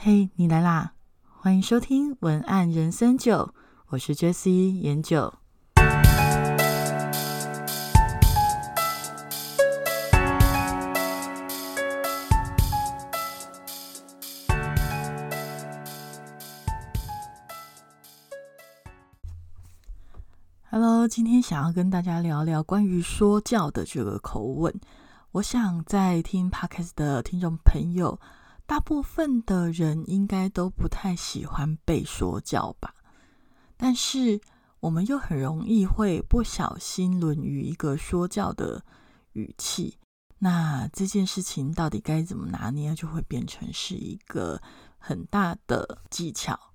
嘿，你来啦！欢迎收听文案人生九，我是 Jessie 研九。Hello，今天想要跟大家聊聊关于说教的这个口吻。我想在听 Podcast 的听众朋友。大部分的人应该都不太喜欢被说教吧，但是我们又很容易会不小心沦于一个说教的语气。那这件事情到底该怎么拿捏，就会变成是一个很大的技巧。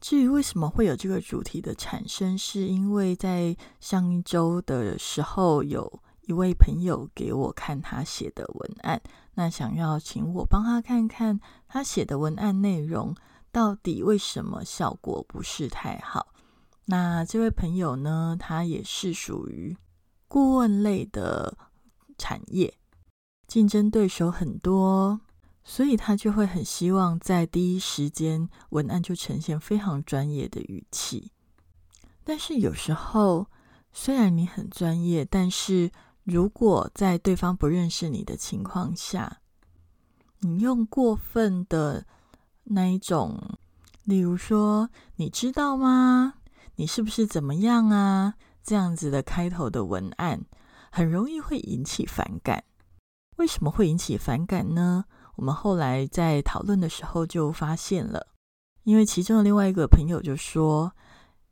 至于为什么会有这个主题的产生，是因为在上一周的时候有。一位朋友给我看他写的文案，那想要请我帮他看看他写的文案内容到底为什么效果不是太好。那这位朋友呢，他也是属于顾问类的产业，竞争对手很多，所以他就会很希望在第一时间文案就呈现非常专业的语气。但是有时候，虽然你很专业，但是如果在对方不认识你的情况下，你用过分的那一种，例如说“你知道吗？你是不是怎么样啊？”这样子的开头的文案，很容易会引起反感。为什么会引起反感呢？我们后来在讨论的时候就发现了，因为其中的另外一个朋友就说。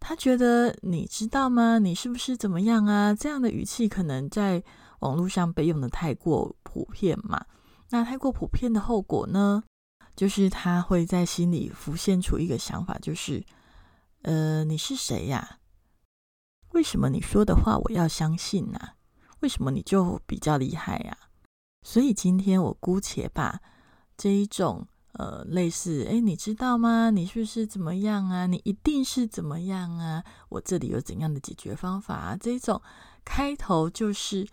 他觉得你知道吗？你是不是怎么样啊？这样的语气可能在网络上被用的太过普遍嘛？那太过普遍的后果呢，就是他会在心里浮现出一个想法，就是呃，你是谁呀？为什么你说的话我要相信呢？为什么你就比较厉害呀？所以今天我姑且把这一种。呃，类似，哎，你知道吗？你是不是怎么样啊？你一定是怎么样啊？我这里有怎样的解决方法啊？这种开头就是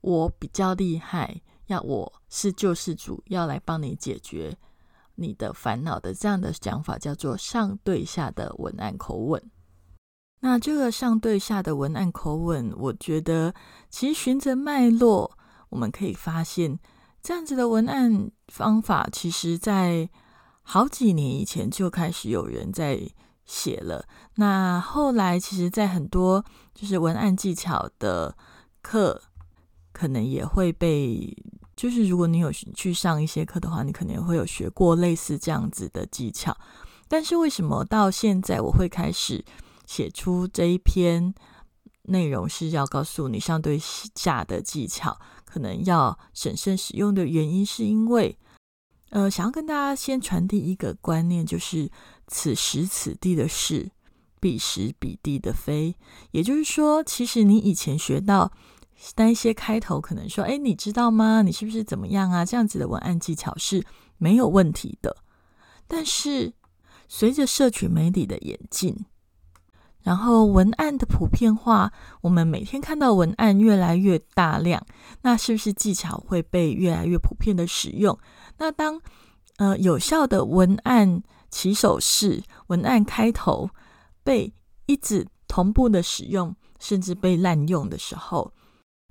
我比较厉害，要我是救世主，要来帮你解决你的烦恼的这样的讲法，叫做上对下的文案口吻。那这个上对下的文案口吻，我觉得其实循着脉络，我们可以发现。这样子的文案方法，其实在好几年以前就开始有人在写了。那后来，其实，在很多就是文案技巧的课，可能也会被，就是如果你有去上一些课的话，你可能会有学过类似这样子的技巧。但是，为什么到现在我会开始写出这一篇内容，是要告诉你上对下的技巧？可能要审慎使用的原因，是因为，呃，想要跟大家先传递一个观念，就是此时此地的事，彼时彼地的非。也就是说，其实你以前学到那一些开头，可能说，哎，你知道吗？你是不是怎么样啊？这样子的文案技巧是没有问题的。但是，随着社群媒体的演进，然后文案的普遍化，我们每天看到文案越来越大量，那是不是技巧会被越来越普遍的使用？那当呃有效的文案起手式、文案开头被一直同步的使用，甚至被滥用的时候，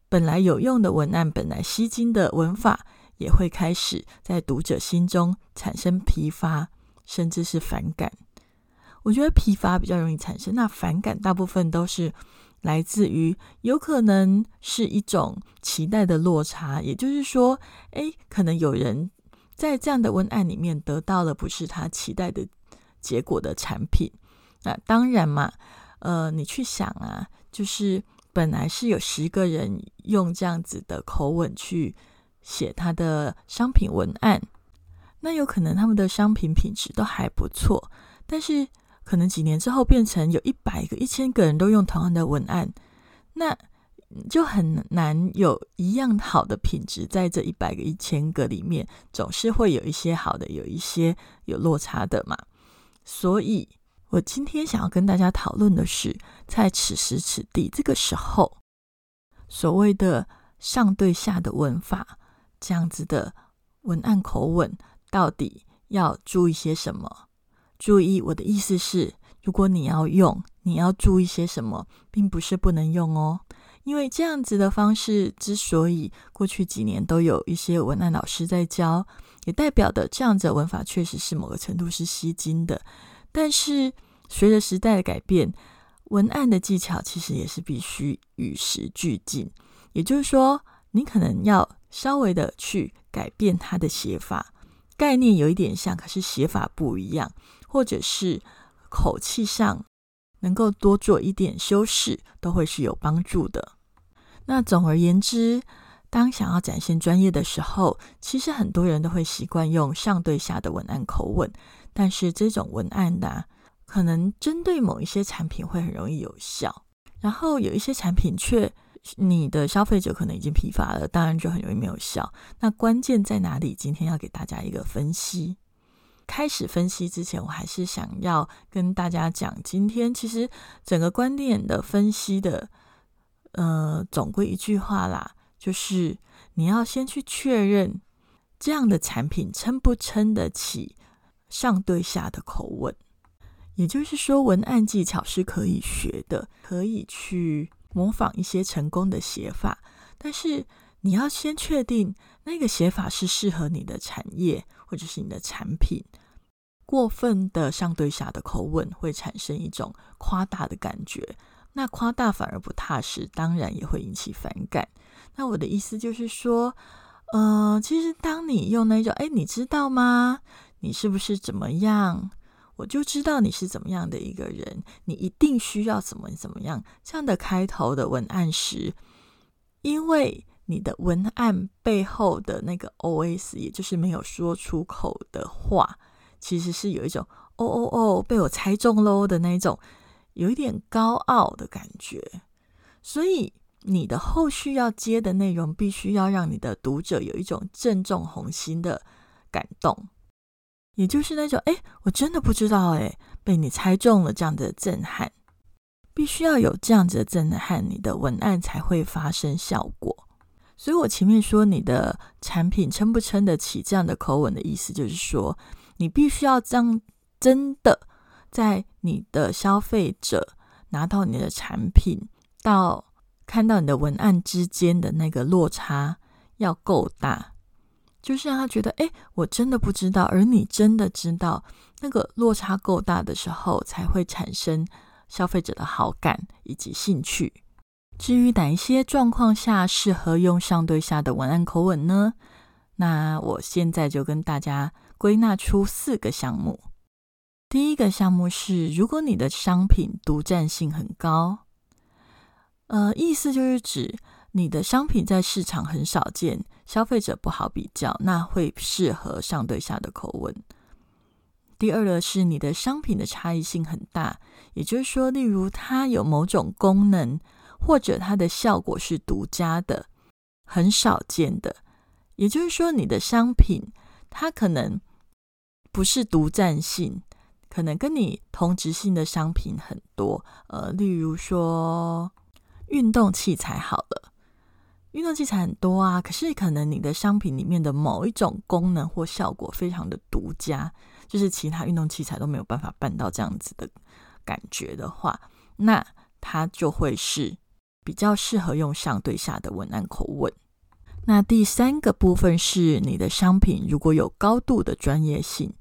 本来有用的文案、本来吸睛的文法，也会开始在读者心中产生疲乏，甚至是反感。我觉得疲乏比较容易产生，那反感大部分都是来自于有可能是一种期待的落差，也就是说，哎，可能有人在这样的文案里面得到了不是他期待的结果的产品。那当然嘛，呃，你去想啊，就是本来是有十个人用这样子的口吻去写他的商品文案，那有可能他们的商品品质都还不错，但是。可能几年之后变成有一百个、一千个人都用同样的文案，那就很难有一样好的品质在这一百个、一千个里面，总是会有一些好的，有一些有落差的嘛。所以，我今天想要跟大家讨论的是，在此时此地这个时候，所谓的上对下的文法这样子的文案口吻，到底要注意些什么？注意，我的意思是，如果你要用，你要注意些什么，并不是不能用哦。因为这样子的方式，之所以过去几年都有一些文案老师在教，也代表的这样子的文法确实是某个程度是吸睛的。但是随着时代的改变，文案的技巧其实也是必须与时俱进。也就是说，你可能要稍微的去改变它的写法，概念有一点像，可是写法不一样，或者是口气上。能够多做一点修饰，都会是有帮助的。那总而言之，当想要展现专业的时候，其实很多人都会习惯用上对下的文案口吻。但是这种文案呢，可能针对某一些产品会很容易有效，然后有一些产品却你的消费者可能已经疲乏了，当然就很容易没有效。那关键在哪里？今天要给大家一个分析。开始分析之前，我还是想要跟大家讲，今天其实整个观点的分析的，呃，总归一句话啦，就是你要先去确认这样的产品撑不撑得起上对下的口吻。也就是说，文案技巧是可以学的，可以去模仿一些成功的写法，但是你要先确定那个写法是适合你的产业或者是你的产品。过分的上对下的口吻会产生一种夸大的感觉，那夸大反而不踏实，当然也会引起反感。那我的意思就是说，呃，其实当你用那种“哎，你知道吗？你是不是怎么样？我就知道你是怎么样的一个人，你一定需要怎么怎么样”这样的开头的文案时，因为你的文案背后的那个 O.S.，也就是没有说出口的话。其实是有一种哦哦哦被我猜中喽的那种，有一点高傲的感觉。所以你的后续要接的内容，必须要让你的读者有一种正中红心的感动，也就是那种哎，我真的不知道哎，被你猜中了这样的震撼，必须要有这样子的震撼，你的文案才会发生效果。所以我前面说你的产品撑不撑得起这样的口吻的意思，就是说。你必须要这样真的在你的消费者拿到你的产品到看到你的文案之间的那个落差要够大，就是让他觉得，哎，我真的不知道，而你真的知道，那个落差够大的时候，才会产生消费者的好感以及兴趣。至于哪一些状况下适合用上对下的文案口吻呢？那我现在就跟大家。归纳出四个项目。第一个项目是，如果你的商品独占性很高，呃，意思就是指你的商品在市场很少见，消费者不好比较，那会适合上对下的口吻。第二个是，你的商品的差异性很大，也就是说，例如它有某种功能，或者它的效果是独家的、很少见的，也就是说，你的商品它可能。不是独占性，可能跟你同质性的商品很多。呃，例如说运动器材好了，运动器材很多啊，可是可能你的商品里面的某一种功能或效果非常的独家，就是其他运动器材都没有办法办到这样子的感觉的话，那它就会是比较适合用上对下的文案口吻。那第三个部分是你的商品如果有高度的专业性。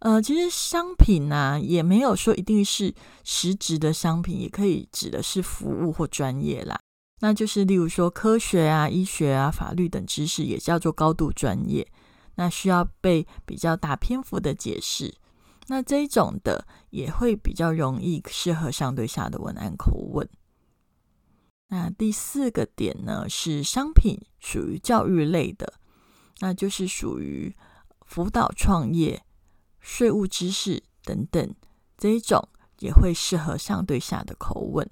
呃，其实商品呢，也没有说一定是实质的商品，也可以指的是服务或专业啦。那就是例如说科学啊、医学啊、法律等知识，也叫做高度专业，那需要被比较大篇幅的解释。那这种的也会比较容易适合上对下的文案口吻。那第四个点呢，是商品属于教育类的，那就是属于辅导创业。税务知识等等，这一种也会适合上对下的口吻。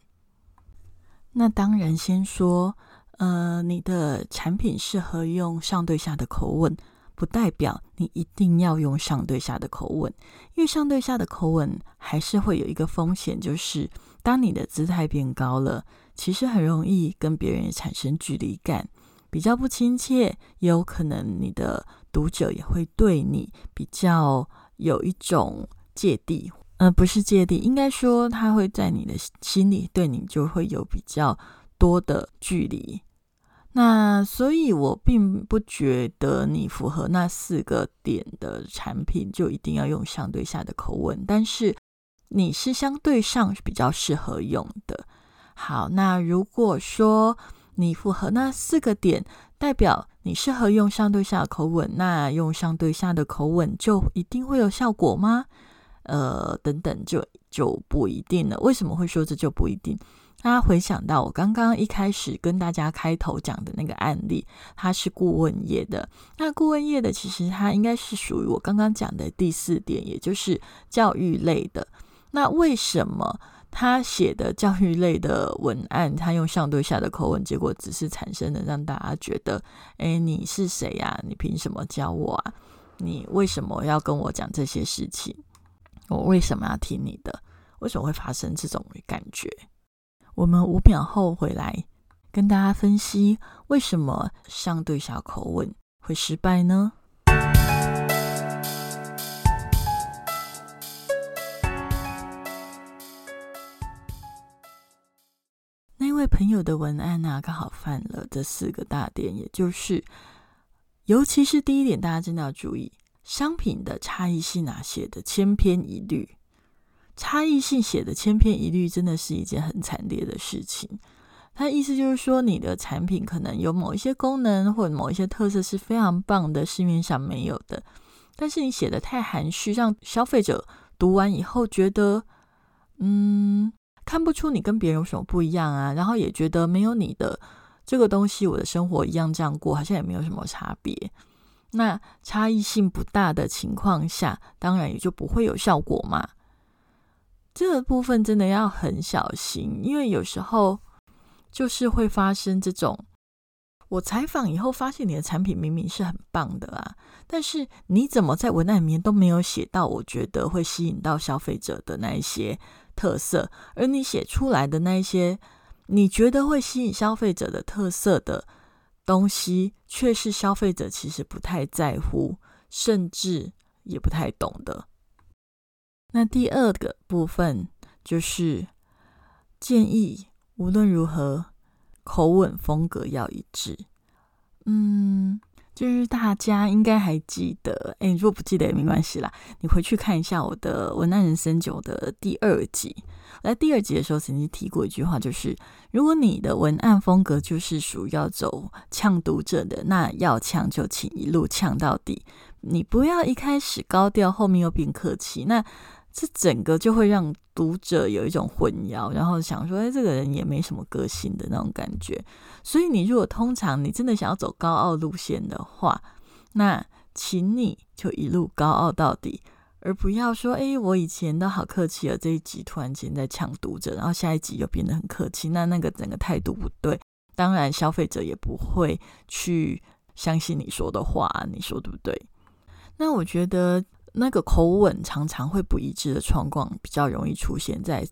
那当然，先说，呃，你的产品适合用上对下的口吻，不代表你一定要用上对下的口吻，因为上对下的口吻还是会有一个风险，就是当你的姿态变高了，其实很容易跟别人产生距离感，比较不亲切，也有可能你的读者也会对你比较有一种芥蒂，呃，不是芥蒂，应该说他会在你的心里对你就会有比较多的距离。那所以，我并不觉得你符合那四个点的产品就一定要用相对下的口吻，但是你是相对上比较适合用的。好，那如果说你符合那四个点，代表你适合用上对下的口吻，那用上对下的口吻就一定会有效果吗？呃，等等，就就不一定了。为什么会说这就不一定？大家回想到我刚刚一开始跟大家开头讲的那个案例，它是顾问业的。那顾问业的其实它应该是属于我刚刚讲的第四点，也就是教育类的。那为什么他写的教育类的文案，他用相对下的口吻，结果只是产生了让大家觉得，哎，你是谁呀？你凭什么教我啊？你为什么要跟我讲这些事情？我为什么要听你的？为什么会发生这种感觉？我们五秒后回来跟大家分析为什么相对下口吻会失败呢？朋友的文案呢，刚好犯了这四个大点，也就是，尤其是第一点，大家真的要注意商品的差异性啊，写的千篇一律。差异性写的千篇一律，真的是一件很惨烈的事情。它意思就是说，你的产品可能有某一些功能或者某一些特色是非常棒的，市面上没有的。但是你写的太含蓄，让消费者读完以后觉得，嗯，看不出你跟别人有什么不一样啊。然后也觉得没有你的这个东西，我的生活一样这样过，好像也没有什么差别。那差异性不大的情况下，当然也就不会有效果嘛。这部分真的要很小心，因为有时候就是会发生这种，我采访以后发现你的产品明明是很棒的啊，但是你怎么在文案里面都没有写到我觉得会吸引到消费者的那一些特色，而你写出来的那些你觉得会吸引消费者的特色的东西，却是消费者其实不太在乎，甚至也不太懂的。那第二个部分就是建议，无论如何口吻风格要一致。嗯，就是大家应该还记得，哎，如果不记得也没关系啦，你回去看一下我的《文案人生九》的第二集。我在第二集的时候曾经提过一句话，就是如果你的文案风格就是属于要走呛读者的，那要呛就请一路呛到底，你不要一开始高调，后面又变客气。那这整个就会让读者有一种混淆，然后想说：“哎，这个人也没什么个性的那种感觉。”所以，你如果通常你真的想要走高傲路线的话，那请你就一路高傲到底，而不要说：“哎，我以前都好客气了，这一集突然间在抢读者，然后下一集又变得很客气。”那那个整个态度不对，当然消费者也不会去相信你说的话，你说对不对？那我觉得。那个口吻常常会不一致的状况，比较容易出现在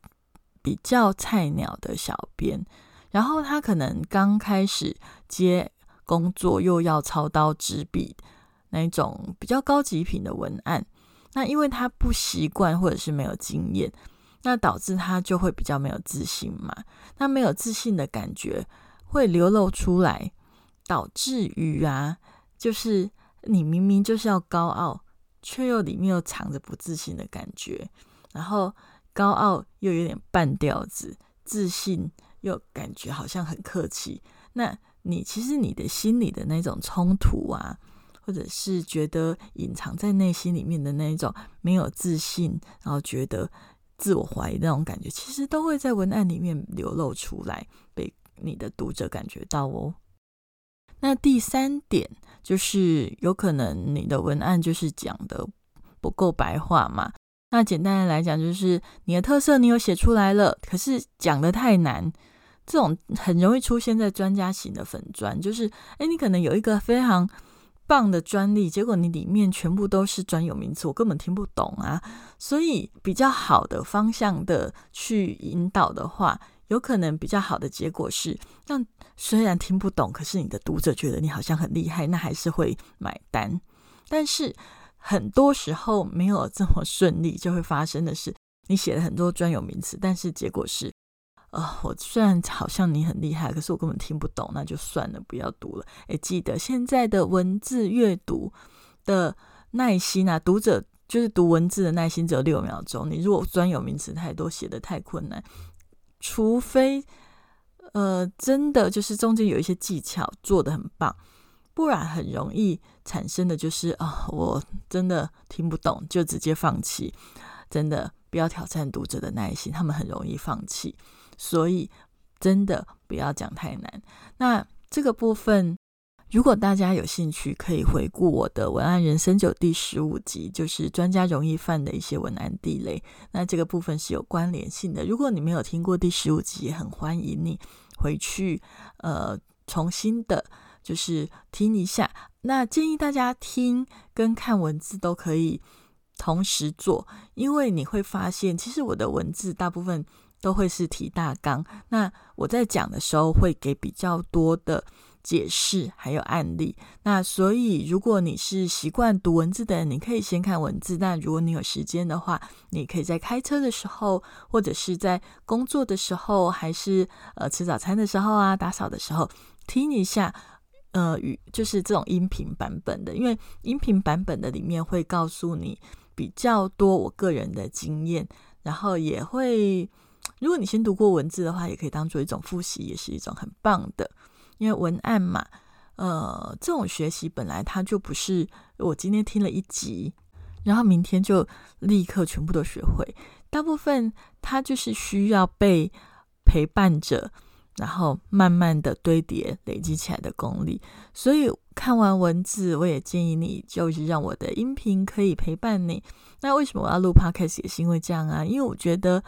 比较菜鸟的小编，然后他可能刚开始接工作，又要操刀执笔那种比较高级品的文案，那因为他不习惯或者是没有经验，那导致他就会比较没有自信嘛。那没有自信的感觉会流露出来，导致于啊，就是你明明就是要高傲。却又里面又藏着不自信的感觉，然后高傲又有点半吊子，自信又感觉好像很客气。那你其实你的心里的那种冲突啊，或者是觉得隐藏在内心里面的那种没有自信，然后觉得自我怀疑那种感觉，其实都会在文案里面流露出来，被你的读者感觉到哦。那第三点就是有可能你的文案就是讲的不够白话嘛？那简单的来讲，就是你的特色你有写出来了，可是讲的太难，这种很容易出现在专家型的粉专，就是哎，你可能有一个非常棒的专利，结果你里面全部都是专有名词，我根本听不懂啊。所以比较好的方向的去引导的话。有可能比较好的结果是，让虽然听不懂，可是你的读者觉得你好像很厉害，那还是会买单。但是很多时候没有这么顺利，就会发生的是，你写了很多专有名词，但是结果是，呃，我虽然好像你很厉害，可是我根本听不懂，那就算了，不要读了。哎，记得现在的文字阅读的耐心啊，读者就是读文字的耐心只有六秒钟。你如果专有名词太多，写的太困难，除非。呃，真的就是中间有一些技巧做的很棒，不然很容易产生的就是啊，我真的听不懂，就直接放弃。真的不要挑战读者的耐心，他们很容易放弃。所以真的不要讲太难。那这个部分。如果大家有兴趣，可以回顾我的文案人生九第十五集，就是专家容易犯的一些文案地雷。那这个部分是有关联性的。如果你没有听过第十五集，也很欢迎你回去呃重新的，就是听一下。那建议大家听跟看文字都可以同时做，因为你会发现，其实我的文字大部分都会是提大纲。那我在讲的时候会给比较多的。解释还有案例，那所以如果你是习惯读文字的人，你可以先看文字；但如果你有时间的话，你可以在开车的时候，或者是在工作的时候，还是呃吃早餐的时候啊，打扫的时候听一下，呃，语就是这种音频版本的，因为音频版本的里面会告诉你比较多我个人的经验，然后也会，如果你先读过文字的话，也可以当做一种复习，也是一种很棒的。因为文案嘛，呃，这种学习本来它就不是我今天听了一集，然后明天就立刻全部都学会。大部分它就是需要被陪伴着，然后慢慢的堆叠累积起来的功力。所以看完文字，我也建议你就是让我的音频可以陪伴你。那为什么我要录 podcast 也是因为这样啊？因为我觉得。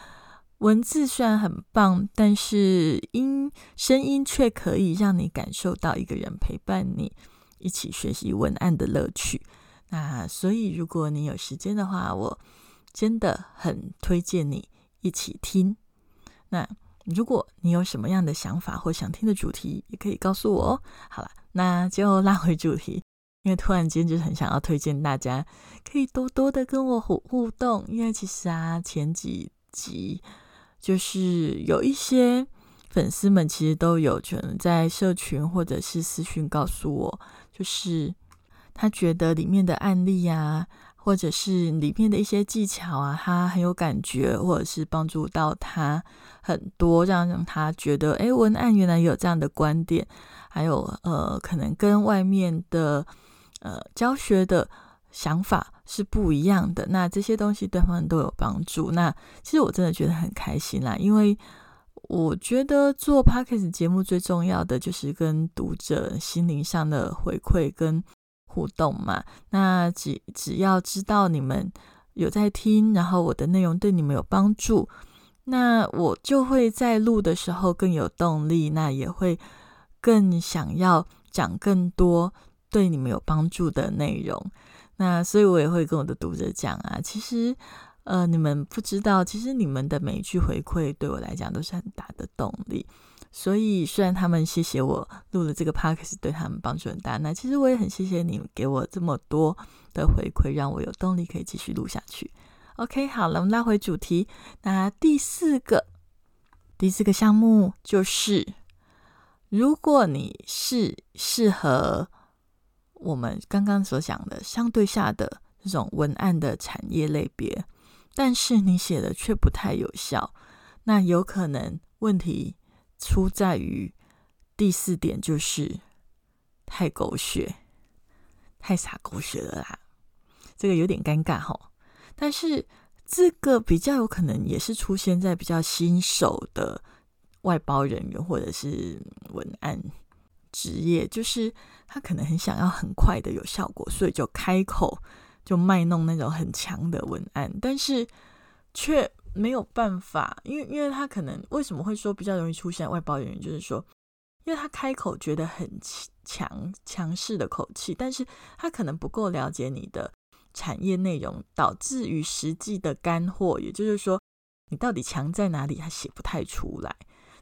文字虽然很棒，但是音声音却可以让你感受到一个人陪伴你一起学习文案的乐趣。那所以，如果你有时间的话，我真的很推荐你一起听。那如果你有什么样的想法或想听的主题，也可以告诉我哦。好了，那就拉回主题，因为突然间就很想要推荐大家可以多多的跟我互互动，因为其实啊，前几集。就是有一些粉丝们其实都有可能在社群或者是私讯告诉我，就是他觉得里面的案例啊，或者是里面的一些技巧啊，他很有感觉，或者是帮助到他很多，让让他觉得，哎，文案原来有这样的观点，还有呃，可能跟外面的呃教学的。想法是不一样的，那这些东西对他们都有帮助。那其实我真的觉得很开心啦，因为我觉得做 podcast 节目最重要的就是跟读者心灵上的回馈跟互动嘛。那只只要知道你们有在听，然后我的内容对你们有帮助，那我就会在录的时候更有动力，那也会更想要讲更多对你们有帮助的内容。那所以，我也会跟我的读者讲啊，其实，呃，你们不知道，其实你们的每一句回馈对我来讲都是很大的动力。所以，虽然他们谢谢我录了这个 podcast，对他们帮助很大，那其实我也很谢谢你给我这么多的回馈，让我有动力可以继续录下去。OK，好了，我们拉回主题。那第四个，第四个项目就是，如果你是适合。我们刚刚所讲的相对下的这种文案的产业类别，但是你写的却不太有效，那有可能问题出在于第四点，就是太狗血，太傻狗血了啦。这个有点尴尬哈，但是这个比较有可能也是出现在比较新手的外包人员或者是文案。职业就是他可能很想要很快的有效果，所以就开口就卖弄那种很强的文案，但是却没有办法，因为因为他可能为什么会说比较容易出现外包人员，就是说，因为他开口觉得很强强势的口气，但是他可能不够了解你的产业内容，导致于实际的干货，也就是说，你到底强在哪里，他写不太出来。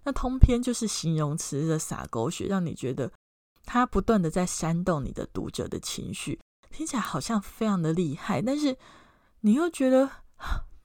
那通篇就是形容词的洒狗血，让你觉得他不断的在煽动你的读者的情绪，听起来好像非常的厉害，但是你又觉得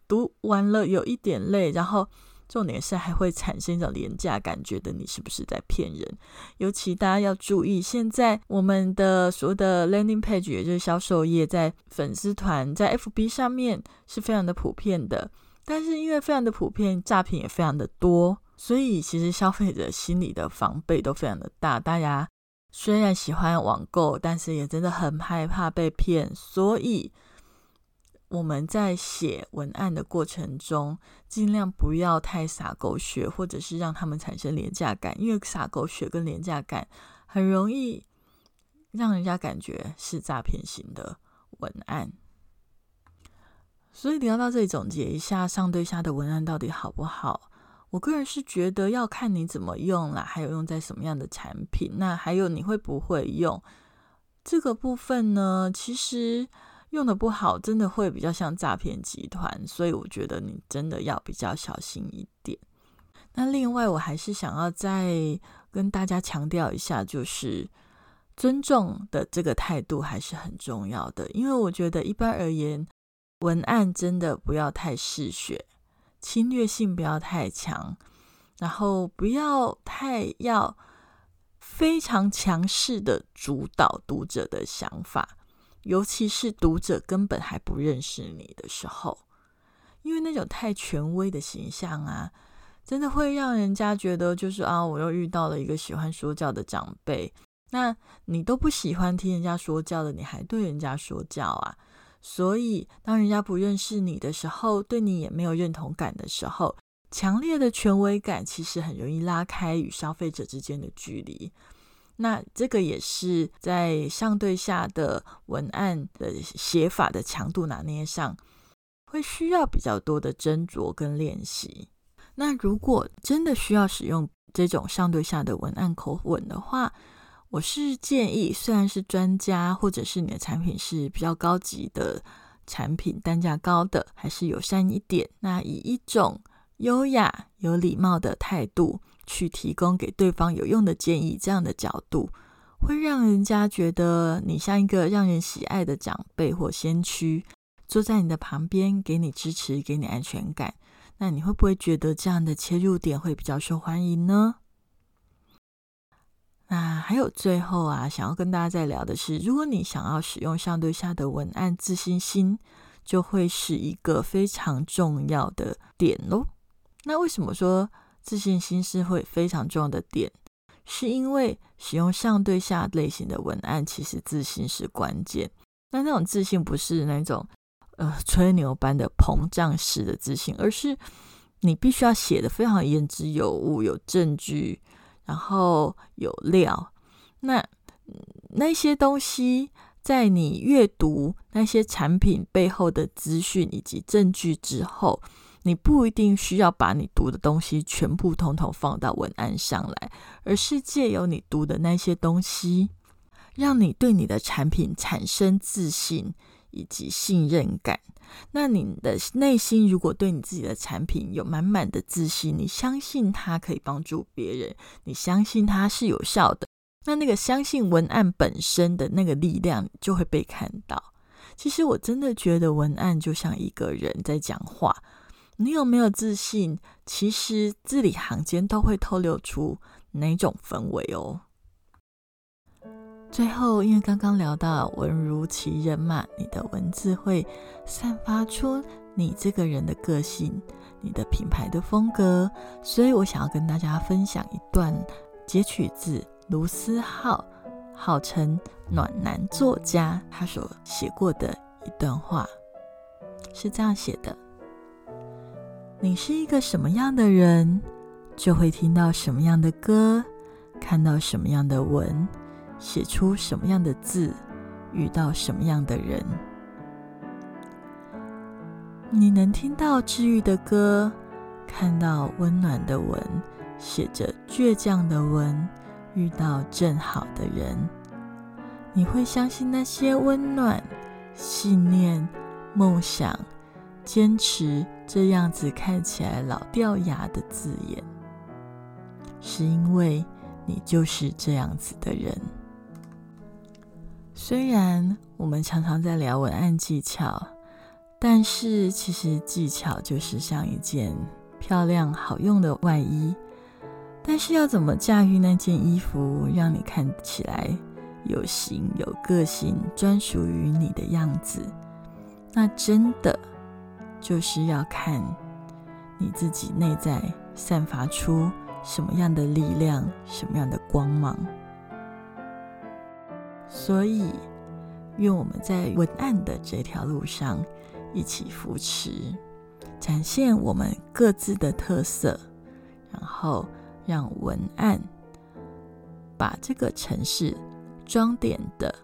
读完了有一点累，然后。重点是还会产生一种廉价感觉的，你是不是在骗人？尤其大家要注意，现在我们的所谓的 landing page，也就是销售页，在粉丝团、在 FB 上面是非常的普遍的。但是因为非常的普遍，诈骗也非常的多，所以其实消费者心里的防备都非常的大。大家虽然喜欢网购，但是也真的很害怕被骗，所以。我们在写文案的过程中，尽量不要太撒狗血，或者是让他们产生廉价感，因为撒狗血跟廉价感很容易让人家感觉是诈骗型的文案。所以聊到这里，总结一下上对下的文案到底好不好？我个人是觉得要看你怎么用啦，还有用在什么样的产品，那还有你会不会用这个部分呢？其实。用的不好，真的会比较像诈骗集团，所以我觉得你真的要比较小心一点。那另外，我还是想要再跟大家强调一下，就是尊重的这个态度还是很重要的。因为我觉得一般而言，文案真的不要太嗜血，侵略性不要太强，然后不要太要非常强势的主导读者的想法。尤其是读者根本还不认识你的时候，因为那种太权威的形象啊，真的会让人家觉得就是啊，我又遇到了一个喜欢说教的长辈。那你都不喜欢听人家说教的，你还对人家说教啊？所以当人家不认识你的时候，对你也没有认同感的时候，强烈的权威感其实很容易拉开与消费者之间的距离。那这个也是在上对下的文案的写法的强度拿捏上，会需要比较多的斟酌跟练习。那如果真的需要使用这种上对下的文案口吻的话，我是建议，虽然是专家或者是你的产品是比较高级的产品，单价高的，还是友善一点。那以一种优雅、有礼貌的态度。去提供给对方有用的建议，这样的角度会让人家觉得你像一个让人喜爱的长辈或先驱，坐在你的旁边，给你支持，给你安全感。那你会不会觉得这样的切入点会比较受欢迎呢？那还有最后啊，想要跟大家再聊的是，如果你想要使用上对下的文案，自信心就会是一个非常重要的点喽。那为什么说？自信心是会非常重要的点，是因为使用上对下类型的文案，其实自信是关键。那那种自信不是那种呃吹牛般的膨胀式的自信，而是你必须要写的非常言之有物、有证据，然后有料。那那些东西，在你阅读那些产品背后的资讯以及证据之后。你不一定需要把你读的东西全部统统放到文案上来，而是借由你读的那些东西，让你对你的产品产生自信以及信任感。那你的内心如果对你自己的产品有满满的自信，你相信它可以帮助别人，你相信它是有效的，那那个相信文案本身的那个力量就会被看到。其实我真的觉得文案就像一个人在讲话。你有没有自信？其实字里行间都会透露出哪种氛围哦。最后，因为刚刚聊到文如其人嘛，你的文字会散发出你这个人的个性、你的品牌的风格，所以我想要跟大家分享一段截取自卢思浩，号称暖男作家，他所写过的一段话，是这样写的。你是一个什么样的人，就会听到什么样的歌，看到什么样的文，写出什么样的字，遇到什么样的人。你能听到治愈的歌，看到温暖的文，写着倔强的文，遇到正好的人。你会相信那些温暖、信念、梦想。坚持这样子看起来老掉牙的字眼，是因为你就是这样子的人。虽然我们常常在聊文案技巧，但是其实技巧就是像一件漂亮好用的外衣，但是要怎么驾驭那件衣服，让你看起来有型、有个性、专属于你的样子，那真的就是要看你自己内在散发出什么样的力量、什么样的光芒。所以，愿我们在文案的这条路上一起扶持，展现我们各自的特色，然后让文案把这个城市装点的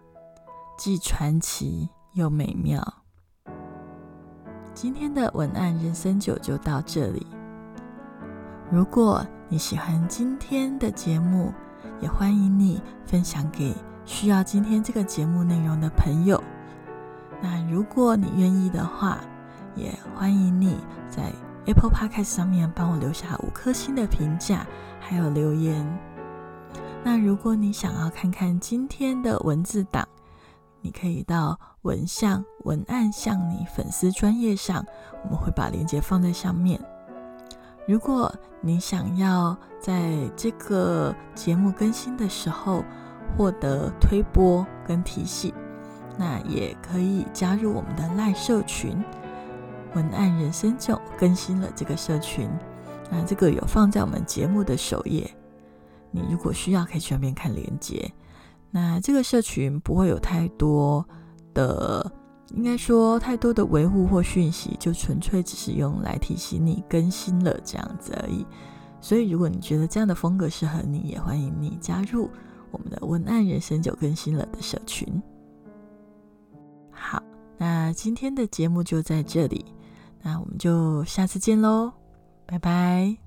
既传奇又美妙。今天的文案人生九就到这里。如果你喜欢今天的节目，也欢迎你分享给。需要今天这个节目内容的朋友，那如果你愿意的话，也欢迎你在 Apple Podcast 上面帮我留下五颗星的评价，还有留言。那如果你想要看看今天的文字档，你可以到文像文案向你粉丝专业上，我们会把链接放在上面。如果你想要在这个节目更新的时候，获得推播跟提醒，那也可以加入我们的赖社群。文案人生就更新了这个社群，那这个有放在我们节目的首页。你如果需要，可以去那边看链接。那这个社群不会有太多的，应该说太多的维护或讯息，就纯粹只是用来提醒你更新了这样子而已。所以，如果你觉得这样的风格适合你，也欢迎你加入。我们的文案人生就更新了的社群。好，那今天的节目就在这里，那我们就下次见喽，拜拜。